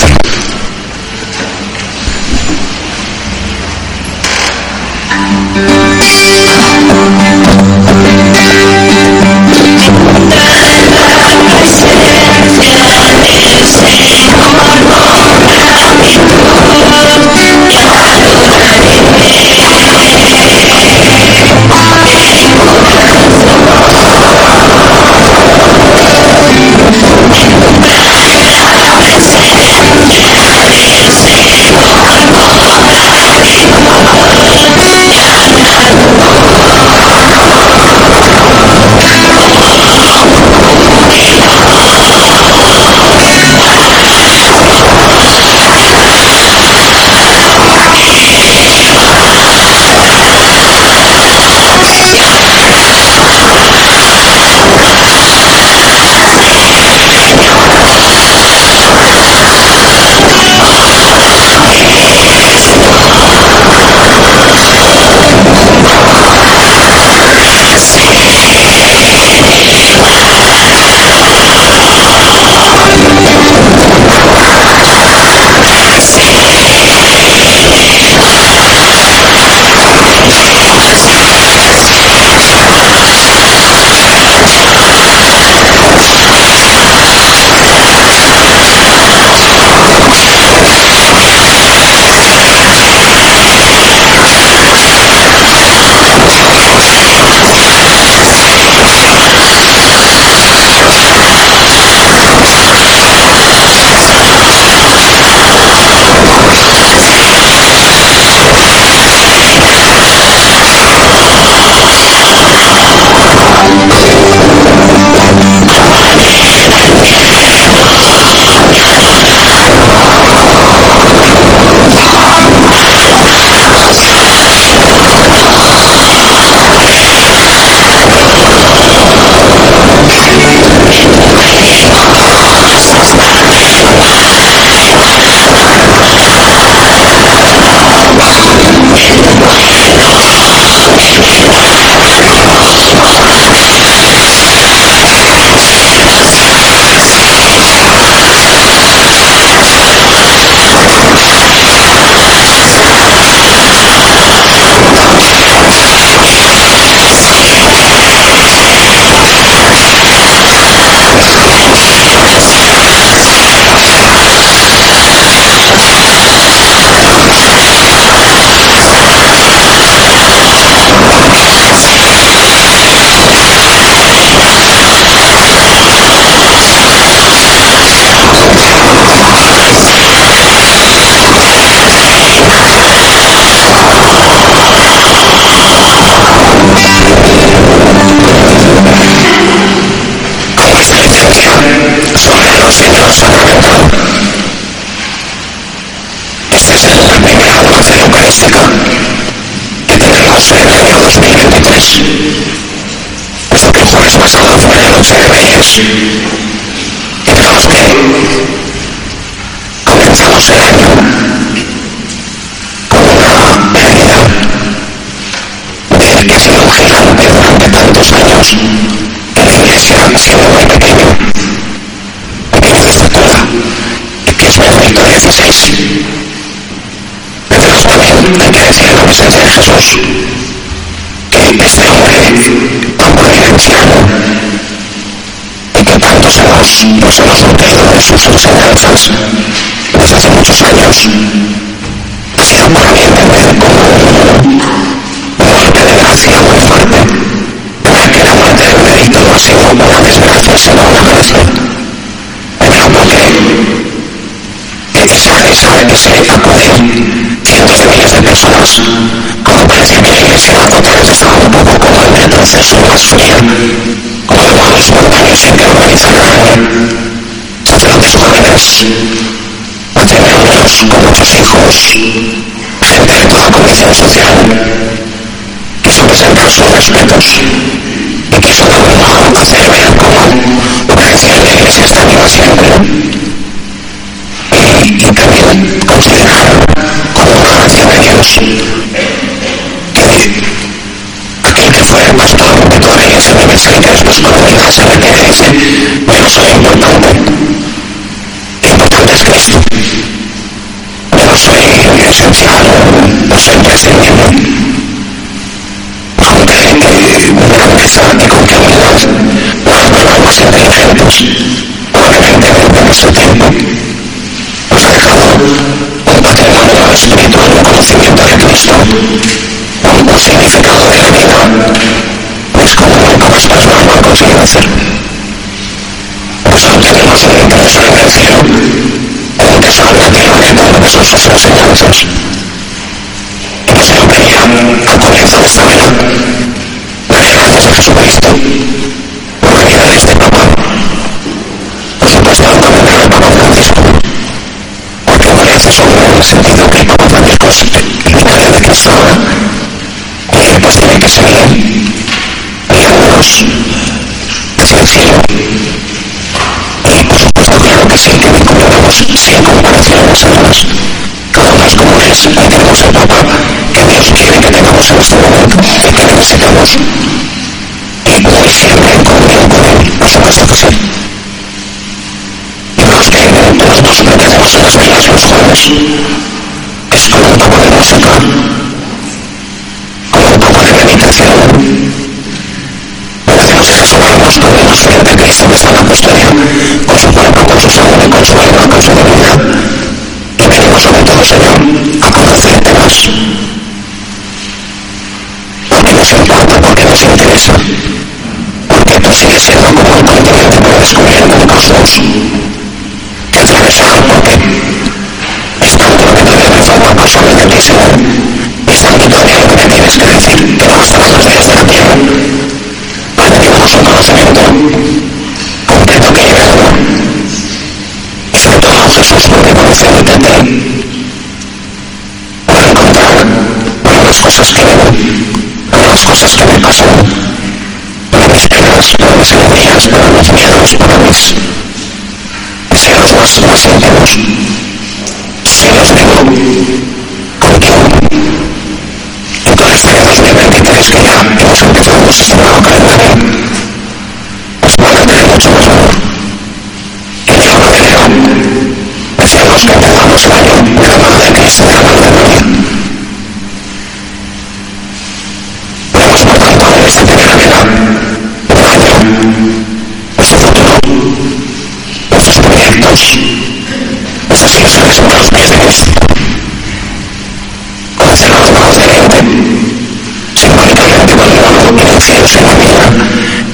Este es que tenemos en el año 2023. Puesto que el jueves pasado fue la noche de Reyes. Y que comenzamos el año con una pérdida de que ha sido un gigante durante tantos años que la iglesia siendo muy pequeño, pequeño de estatura, que es Benedicto XVI. Pero también hay que Jesús que este hombre tan providenciano y que tantos hemos, nos hemos nutrido de sus enseñanzas desde hace muchos años ha sido para mí entender como un golpe de gracia muy fuerte para que la muerte del Benedicto no ha sido una desgracia sino una gracia el modo que esa, esa, ese acudir cientos de miles de personas cuando parecía que la iglesia vez estaba un poco como en el proceso de gasolina como de modos espontáneos sin que organizara sacerdotes jóvenes miembros con muchos hijos, gente de toda condición social, que son presentar sus respetos y que son a hacer ver como lo que la iglesia está viva siempre. Y, y también considerar como una gracia de Dios que aquel que fue el pastor de toda la iglesia universal y que después con la se retira y dice, no soy importante es Cristo. No soy esencial, no soy imprescindible. Con qué grandeza y con qué humildad las personas inteligentes, probablemente de nuestro tiempo, nos ha dejado un patrimonio espiritual, conocimiento de Cristo, un significado de la vida, es como pocas personas lo han conseguido hacer. Pues aún tenemos un interés en el cielo, que son relativamente numerosos sus enseñanzas. Y que se lo creían al comienzo de esta vida. Daría gracias a Jesucristo por la vida de este Papa. Por supuesto, también al Papa Francisco. Porque solo en el sentido que es como es, ahí tenemos el Papa que Dios quiere que tengamos en este momento y que necesitamos. Y muy siempre en comunión con Él, por supuesto que sí. Y los que nosotros pretendemos en las vidas los jóvenes es con un poco de música, con un poco de meditación, Gracias a Jesús, podemos ver de Custodia, con su con sobre todo, Jesús, porque conociéndote a ti, para encontrar para las cosas que para las cosas que me pasan, para mis penas, para mis alegrías, para mis miedos, para mis deseos más, más íntimos. Si los digo contigo, entonces para 2023 que ya hemos empezado nuestro nuevo calendario, pues van a tener mucho más de la mano de Cristo, de María. Vemos por tanto en esta primera vida un año, nuestro futuro, nuestros proyectos, nuestras ilusiones entre los pies de Cristo. Conocer a los magos de Oriente, simbólicamente con el oro y el cielo sin vida,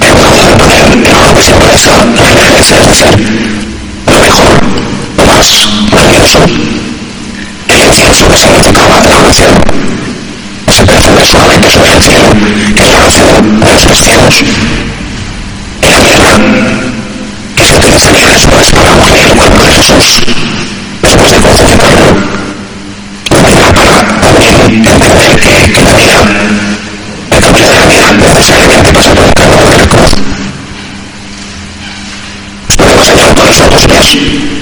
el modo de poder, el oro que simboliza la elegancia, es decir, lo mejor, lo más maravilloso, el incienso que significaba la oración, ese perfume suave que sube al cielo, que es la oración de los cristianos, la mirra, que se utilizaría después para morir el cuerpo de Jesús, después de crucificarlo, para también entender que, que la vida, el camino de la vida necesariamente pasa por el camino de la cruz. Podemos hallar todos los pies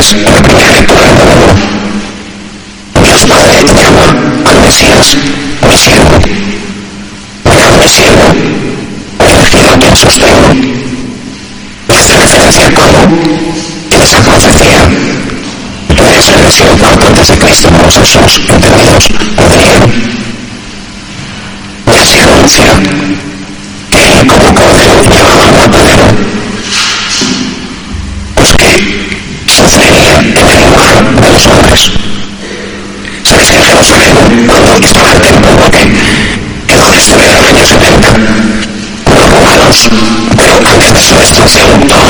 Mesías, al Cristo revelado. Dios Padre te llama al Mesías, mi siervo. Allá mi siervo, elegido a quien sostengo. Y hace referencia a cómo, en esa profecía, tú eres el deseo muerto antes de Cristo, no Jesús, entre Dios, Rodrigo. Y así renuncia pero atención, es un segundo.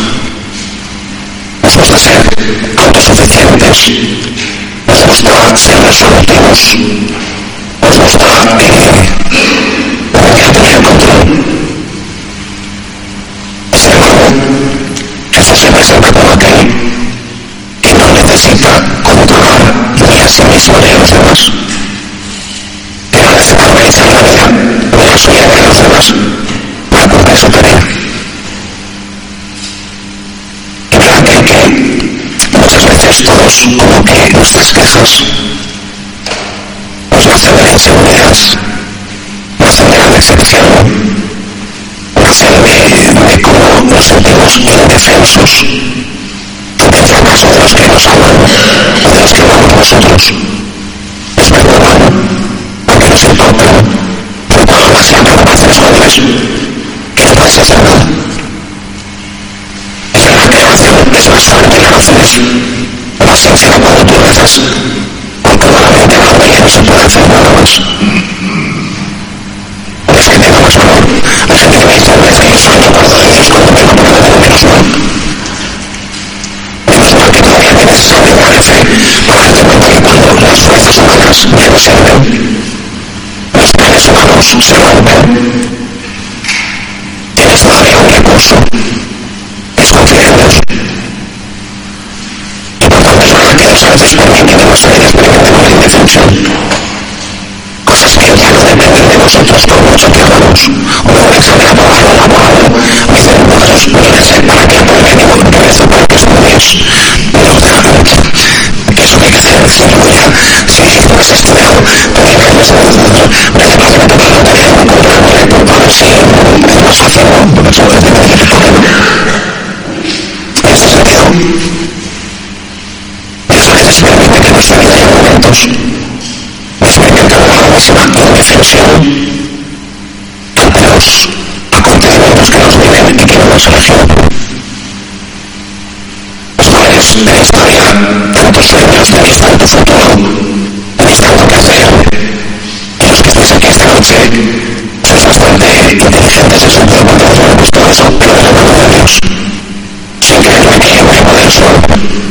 Ιεραρχίες ως γνωστά ο οδούς, ως γνωστά έθνη, Dios no oye nuestras quejas. Nos hace ver las enfermedades, más allá de ese cielo, más de cómo nos sentimos indefensos. así, con toda la gente que religiosa puede hacer enfermarnos. A los que le damos valor, a gente que me dice, es que soy de acuerdo de Dios cuando tengo por la de Cristo. Menos mal que todavía me necesario la fe para darte cuenta que cuando las fuerzas humanas ya no sirven, los planes humanos se rompen, tienes todavía un recurso, es confiar en Dios. Y por tanto es verdad que descanséis por Cosas que ya no dependen de nosotros por mucho que hagamos. Uno deja de abogado al abogado, hacer para que reza para. Pero que hay que hacer decirlo ya. Si no has estudiado, de nosotros, para que no te lo tengan en contra, a ver si es más fácil, ¿no? Porque eso es En experimenta que hay momentos la máxima indefensión ante los acontecimientos que nos viven y que no nos elegido. Los cuales de la historia, tantos sueños de vista de tu futuro, lo que hacer, y los que estáis aquí esta noche, sois bastante inteligentes en su lo he puesto eso, pero de la mano de Dios, sin creerme que yo voy a poder solo hemos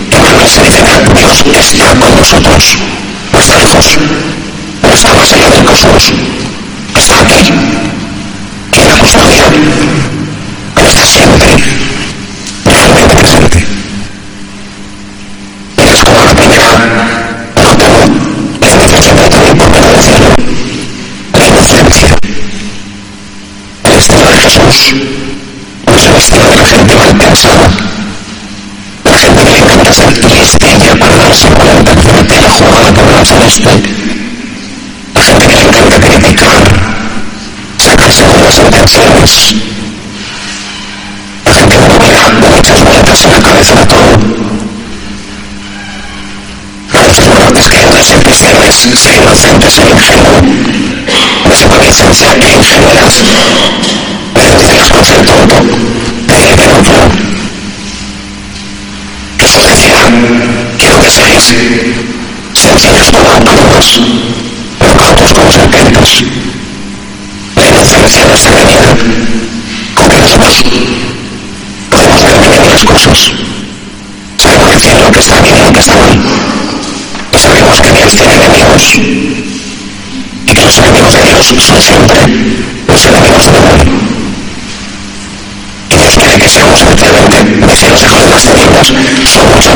mano de Dios que que siempre. Que que está con nosotros. No está lejos, no está más allá del cosmos, está aquí, en la custodia, pero está siempre realmente presente. Y es como la primera, no tengo la definición de todo por no decirlo, la inocencia, el estilo de Jesús el estilo de la gente mal pensada. La gente que le encanta ser la jugada por la gente que le encanta criticar, sacarse buenas intenciones. La gente que no da muchas vueltas en la cabeza a todo. A veces lo es que no ser es ser inocente, ser ingenuo. No se puede licenciar que ingenuidad las cosas tonto, decir que no puedo. Jesús decía, seáis sencillos palabras, pero cautos como serpientes. La inocencia no está venida con que nosotros podemos ver bien las cosas. Sabemos decir lo que está bien y lo que está mal. Y sabemos que Dios tiene enemigos. Y que los enemigos de Dios son siempre los enemigos del mundo que seamos efectivamente vecinos hijos de las tinieblas mucho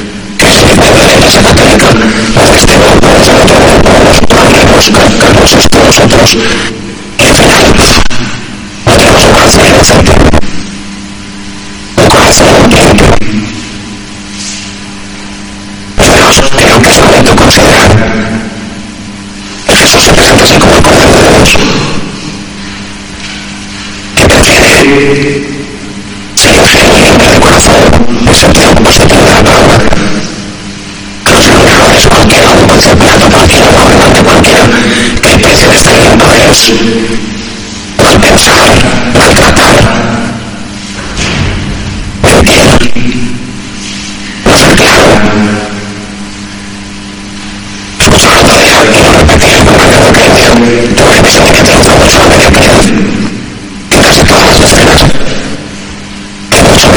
Εφράγει, ο τρόπο ο καθένα από τον estar en poderes, mal pensar, maltratar, mentir, no ser claro. Estamos hablando de algo y lo repetir con mayor creencia. Tengo la impresión de que entre otra persona media piedad, que casi todas las escenas, que mucho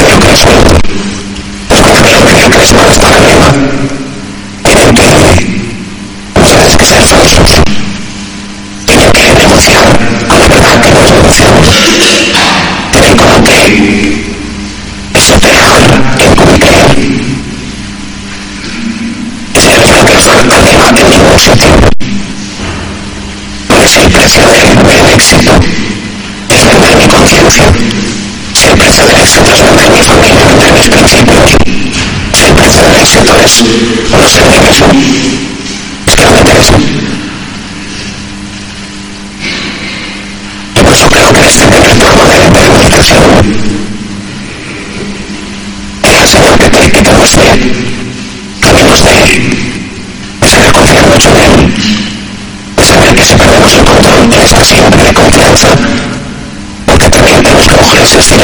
esencia del éxito es vender mi conciencia. Si el precio del éxito es vender mi familia, vender mis principios, si el precio del éxito es no ser mi mismo, es que no me interesa. Y por eso creo que este primer tramo de, de meditación es el Señor que te, que te muestre caminos de está siempre de confianza, porque también tenemos que coger ese Señor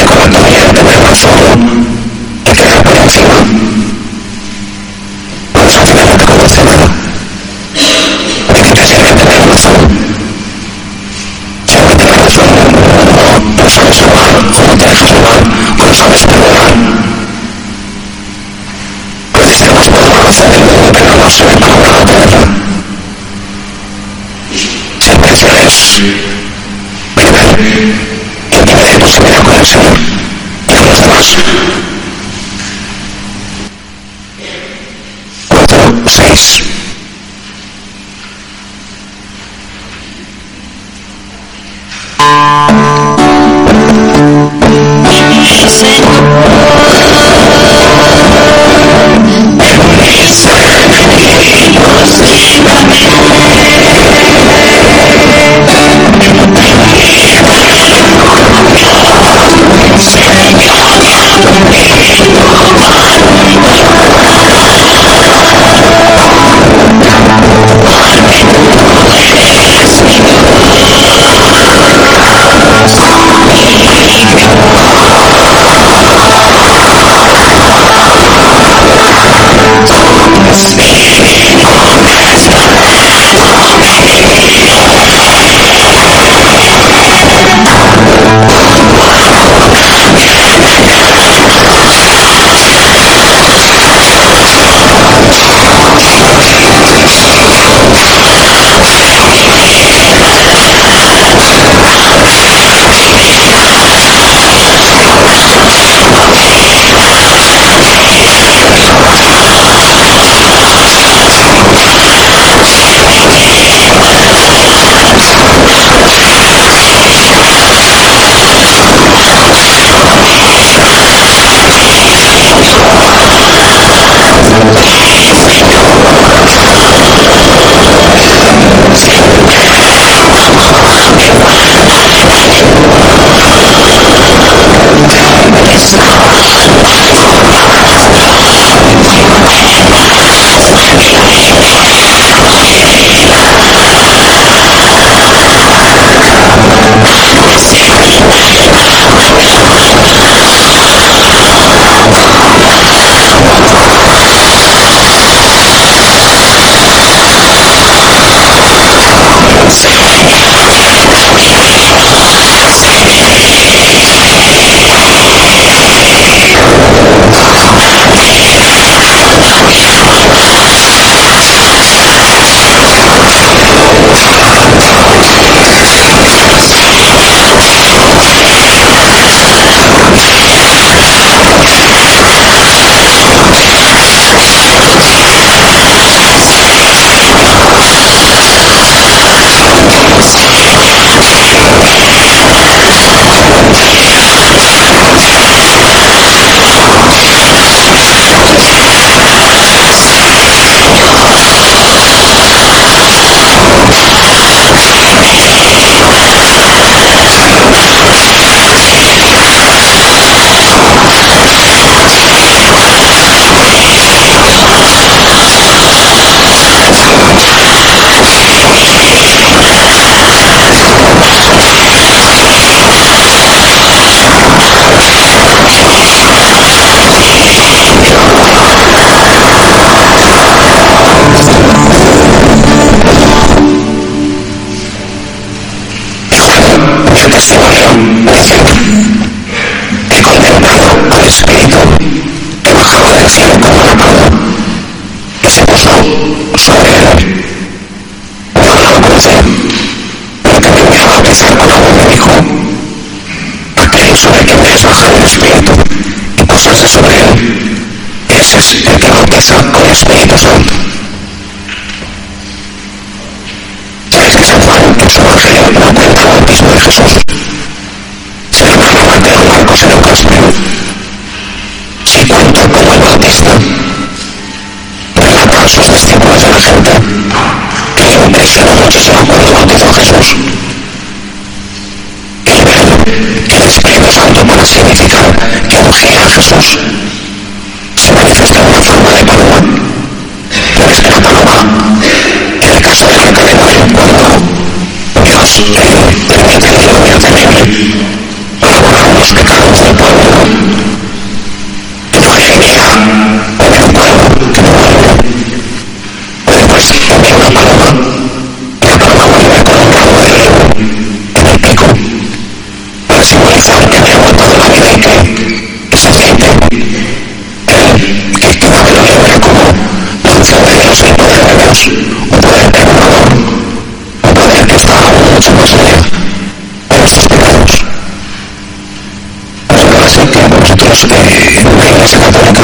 significa que elegir a Jesús se manifiesta en la forma de paloma. Pero es que la paloma, en el caso de la cadena de un Dios permite el fenómeno terrible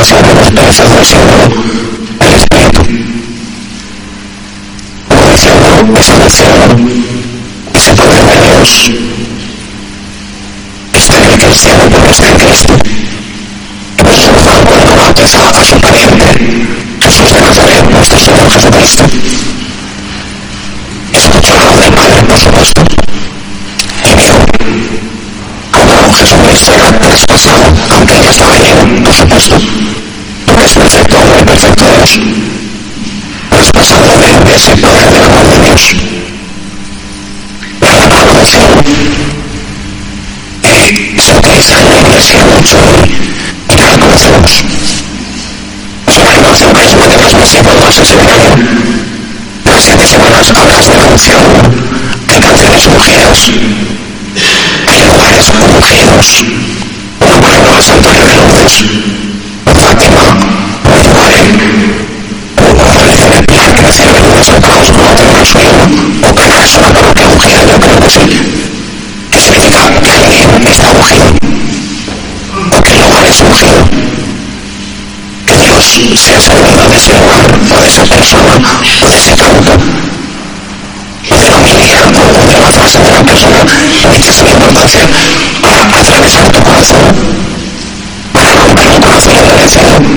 devoción de los perezosos el espíritu. Dios, los sacerdotes y poder del amor de Dios. La oración eh, se utiliza en la iglesia mucho y para conocemos. Los marinos son más modernos, más semanas se venían. Las siete semanas hablas de la unción, hay canciones ungidas, hay lugares ungidos. los bocados brotan del suelo o calarse la boca yo creo que sí. ¿Qué significa que alguien está ungido? ¿O que el lugar es ungido? Que Dios se ha salvado de ese lugar o de esa persona o de ese campo. Lo de la humildad o de la fase de la persona es su importancia para atravesar tu corazón, para romper un corazón de deseo.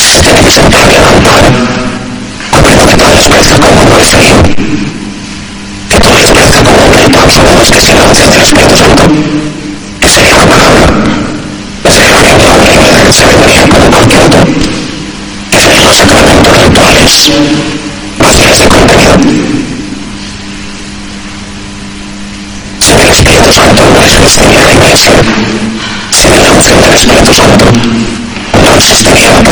se tiene que sentar y levantar, aunque lo que tal les parezca como no es frío, que tal les parezca como una intánsula de los cristianos desde el Espíritu Santo, que sería la palabra, la ceremonia teológica, la ceremonia como cualquier otro, que serían los sacramentos rituales, vacías de contenido. Sin el Espíritu Santo no es el existiría la iglesia, sin la unción del Espíritu Santo no existiría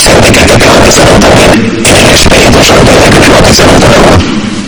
Santa Catedrale Santa Maria, geen Reinos Santa zonder de wind.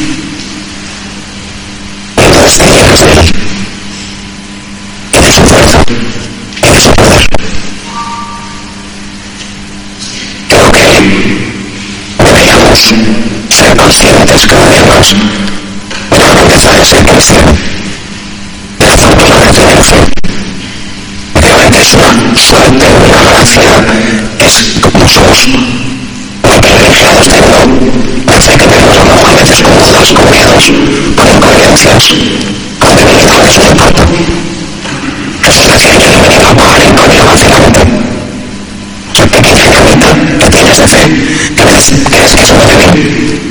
Dios. Otra riqueza es el cristiano. Es tanto la referencia. Obviamente es una suerte, una gracia, es como somos. Los privilegiados de uno hace que vemos a los jóvenes conocidos como miedos, con incoherencias, con debilidades de parto. Eso es decir, yo no venía a pagar en básicamente. Yo pequeña llamita que tienes de fe, que crees que es una de mí.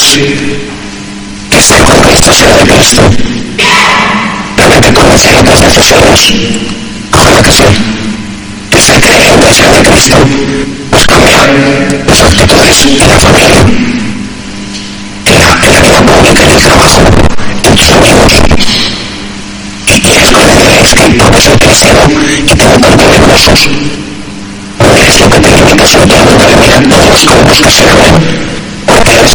decir que se corre esto se lo he visto. Pero me conocieron desde sus. Ahora que son, que se creen que son de Cristo, pues cambian las actitudes de la familia. En la, vida pública, en el trabajo, en tus amigos. ¿Qué quieres con la idea? Es que porque soy cristiano y tengo un cuerpo hermosos. ¿O eres lo que te indica que soy de la vida? No es como buscas el amor.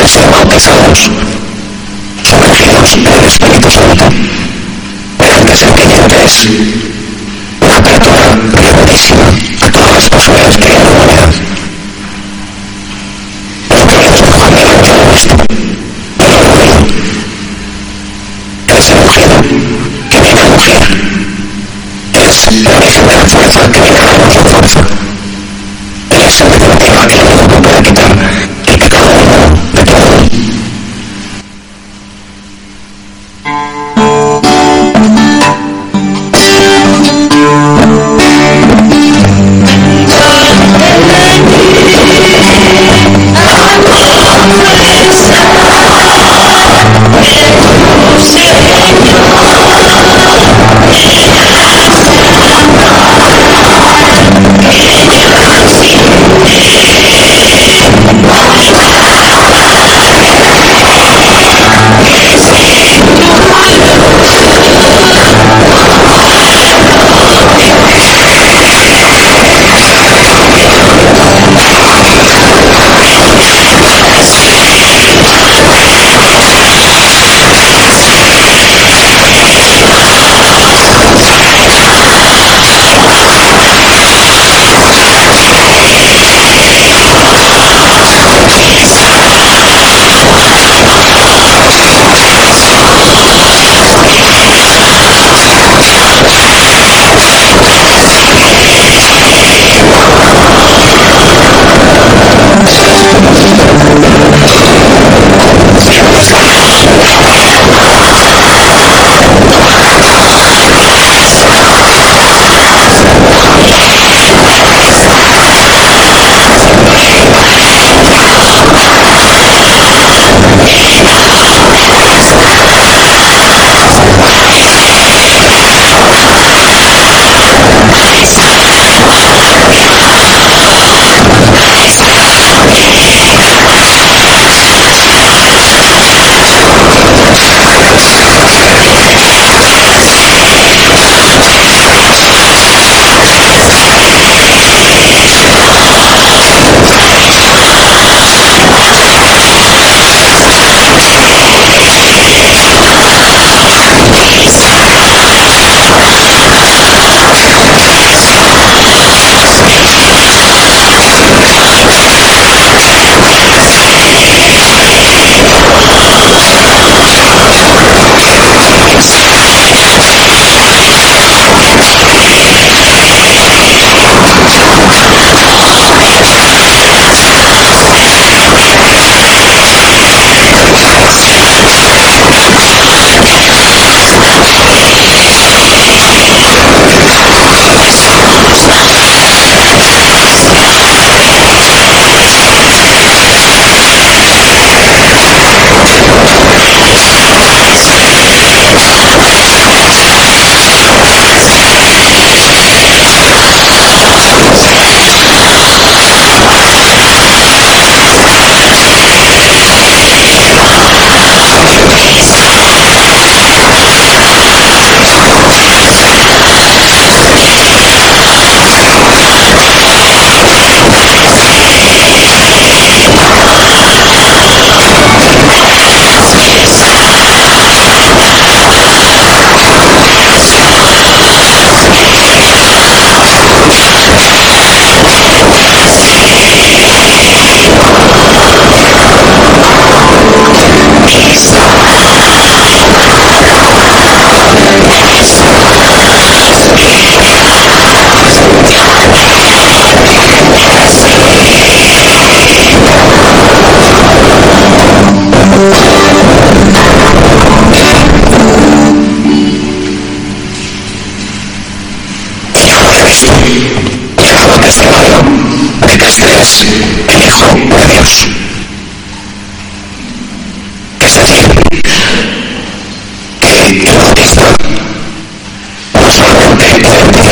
que ser bautizados, sumergidos en el Espíritu Santo, pero antes el que es.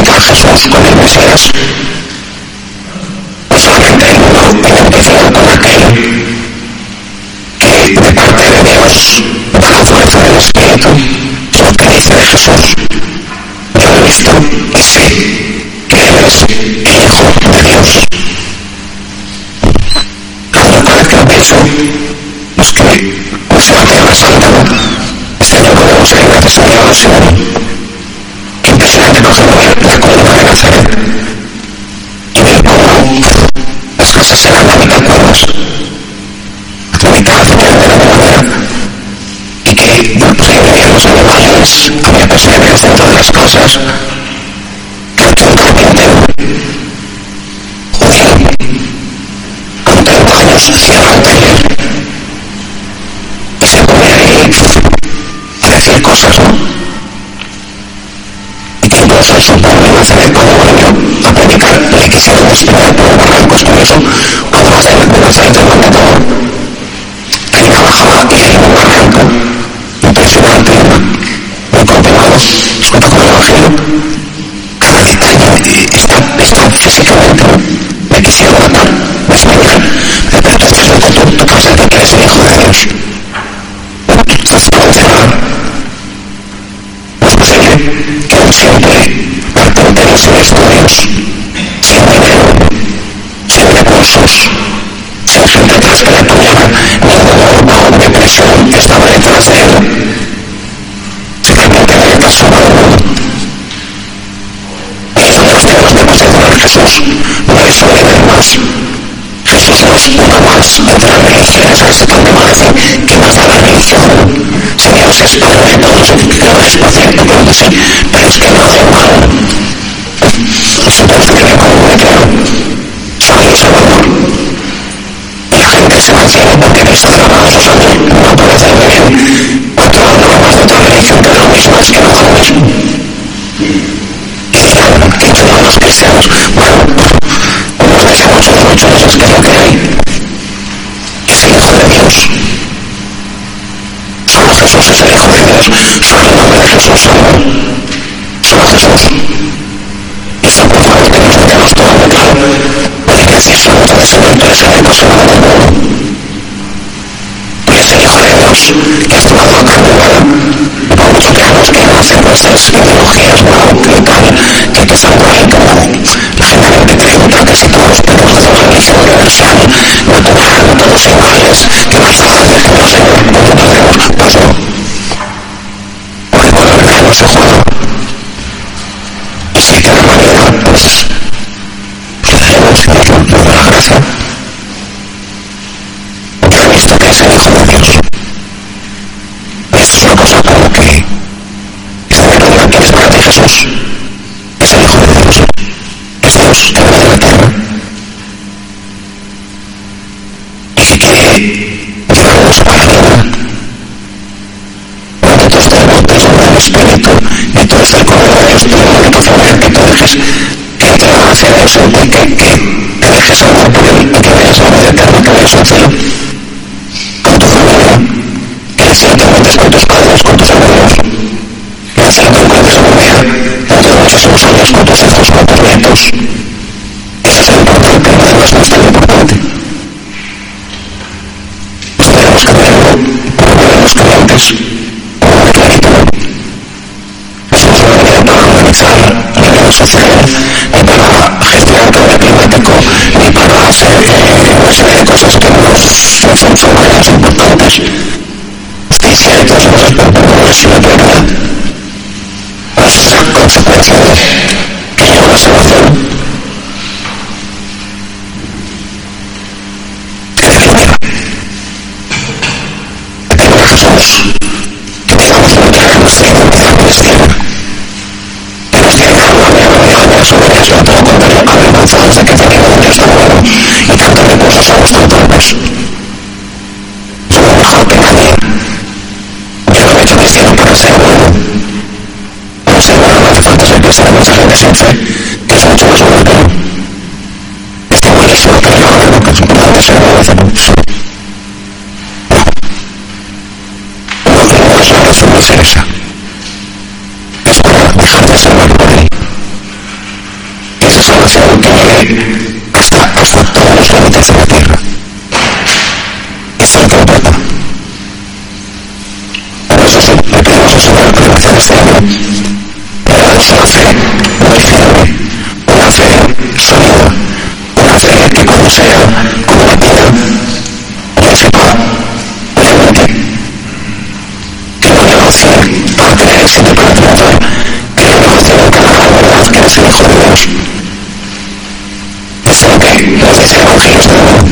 Identifica a Jesús con el Mesías, no solamente lo identifica con aquel que de parte de Dios da la fuerza del Espíritu, lo que dice de Jesús. Yo he visto y sé que Él es el Hijo de Dios. La otra que han dicho es que no se va a quedar saltado. Este no podemos ser gracias a Dios, que no pues, había los animales, había personas dentro de las cosas que absolutamente judío con 30 años cierra un taller y se pone ahí a decir cosas, ¿no? Y que incluso el sultán de Nazaret cuando volvió a predicar le quisieron despedir por barrancos con eso cuando va a ser de Nazaret el mandador hay una bajada y hay un barranco impresionante, muy complicado, escucha con el Evangelio, cada detalle está, está físicamente, me quisiera matar, me desmayar, pero tú estás loco, tú, tú puedes sentir que eres el Hijo de Dios. No se puede cerrar. No es posible que un simple carpintero sin estudios, sin dinero, sin recursos, sin gente atrás que le apoyara, ningún bajo de presión estaba detrás de él. Simplemente había transformado el mundo. Y nosotros tenemos que considerar a Jesús no es un líder más. Jesús no es uno más entre las religiones, a ese tanto va a decir que más da la religión. Si Dios es padre de todos, no es por cierto, creo que sí, pero es que no da igual. Nosotros tenemos muy claro, soy el Salvador. Y la gente se va al cielo porque Cristo derramado su sangre no puede hacerle bien. Otro no más de otra religión que lo mismo es que no haga lo mismo. Y dirán, qué chulos los cristianos. Bueno, unos de muchos, eso es que lo que hay. Es el Hijo de Dios. Solo Jesús es el Hijo de Dios. Solo el nombre de Jesús salva. Solo Jesús. Y esto por favor que tenernos todo muy claro. Puede que decir solo entonces no interesa de cosa nada del mundo. Es el Hijo de Dios que ha tomado a carne humana. Mucho que hagamos que no hacen nuestras ideologías, no, que tal, que que la gente que te pregunta que si todos tenemos una religión universal, natural, todos iguales, que fácil, que no sé, porque no hacemos, pues no. Porque la no se. Y si queda manera, pues, pues haremos que nos nos dé la gracia. Porque he visto que es el Hijo de Dios. Y esto es una cosa como que esta verdad que es para ti Jesús. Es el Hijo de Dios. Es Dios que viene de la tierra. Y que quiere llevarnos a la vida. Nosotros tenemos desde el Espíritu y tú eres el Cordero de Dios, pero lo único que que tú dejes que entre la gracia de Dios en ti, que, que te dejes amar por Él y que vayas a la vida con tu familia, cielo te encuentres con tus padres, con tus te encuentres un día dentro de muchísimos años con tus hijos, con tus nietos. Eso es lo importante, lo demás no es tan importante. Esto tenemos que verlo como lo antes, Gracias. el Evangelio está dado.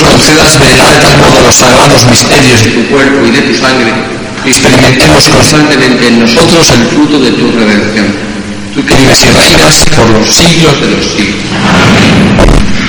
Concedas velar de tal modo los sagrados misterios de tu cuerpo y de tu sangre, experimentemos constantemente en nosotros el fruto de tu redención. Tú que vives y reinas por los siglos de los siglos.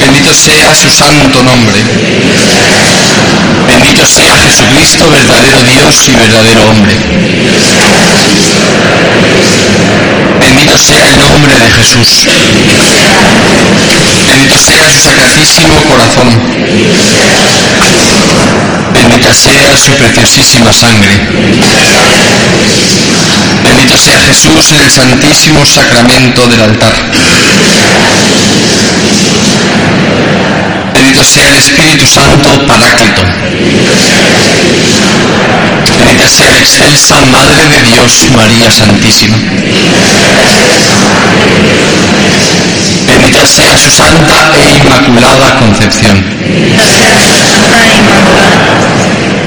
Bendito sea su santo nombre. Bendito sea Jesucristo, verdadero Dios y verdadero hombre. Bendito sea el nombre de Jesús. Bendito sea su sacratísimo corazón. Bendita sea su preciosísima sangre. Bendito sea Jesús en el santísimo sacramento del altar. Bendito sea el Espíritu Santo Paráclito. Bendita sea la excelsa Madre de Dios, María Santísima. Bendita sea su santa e inmaculada concepción.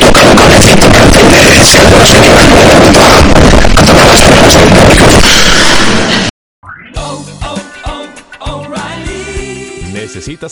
Tocando con el se a tomar las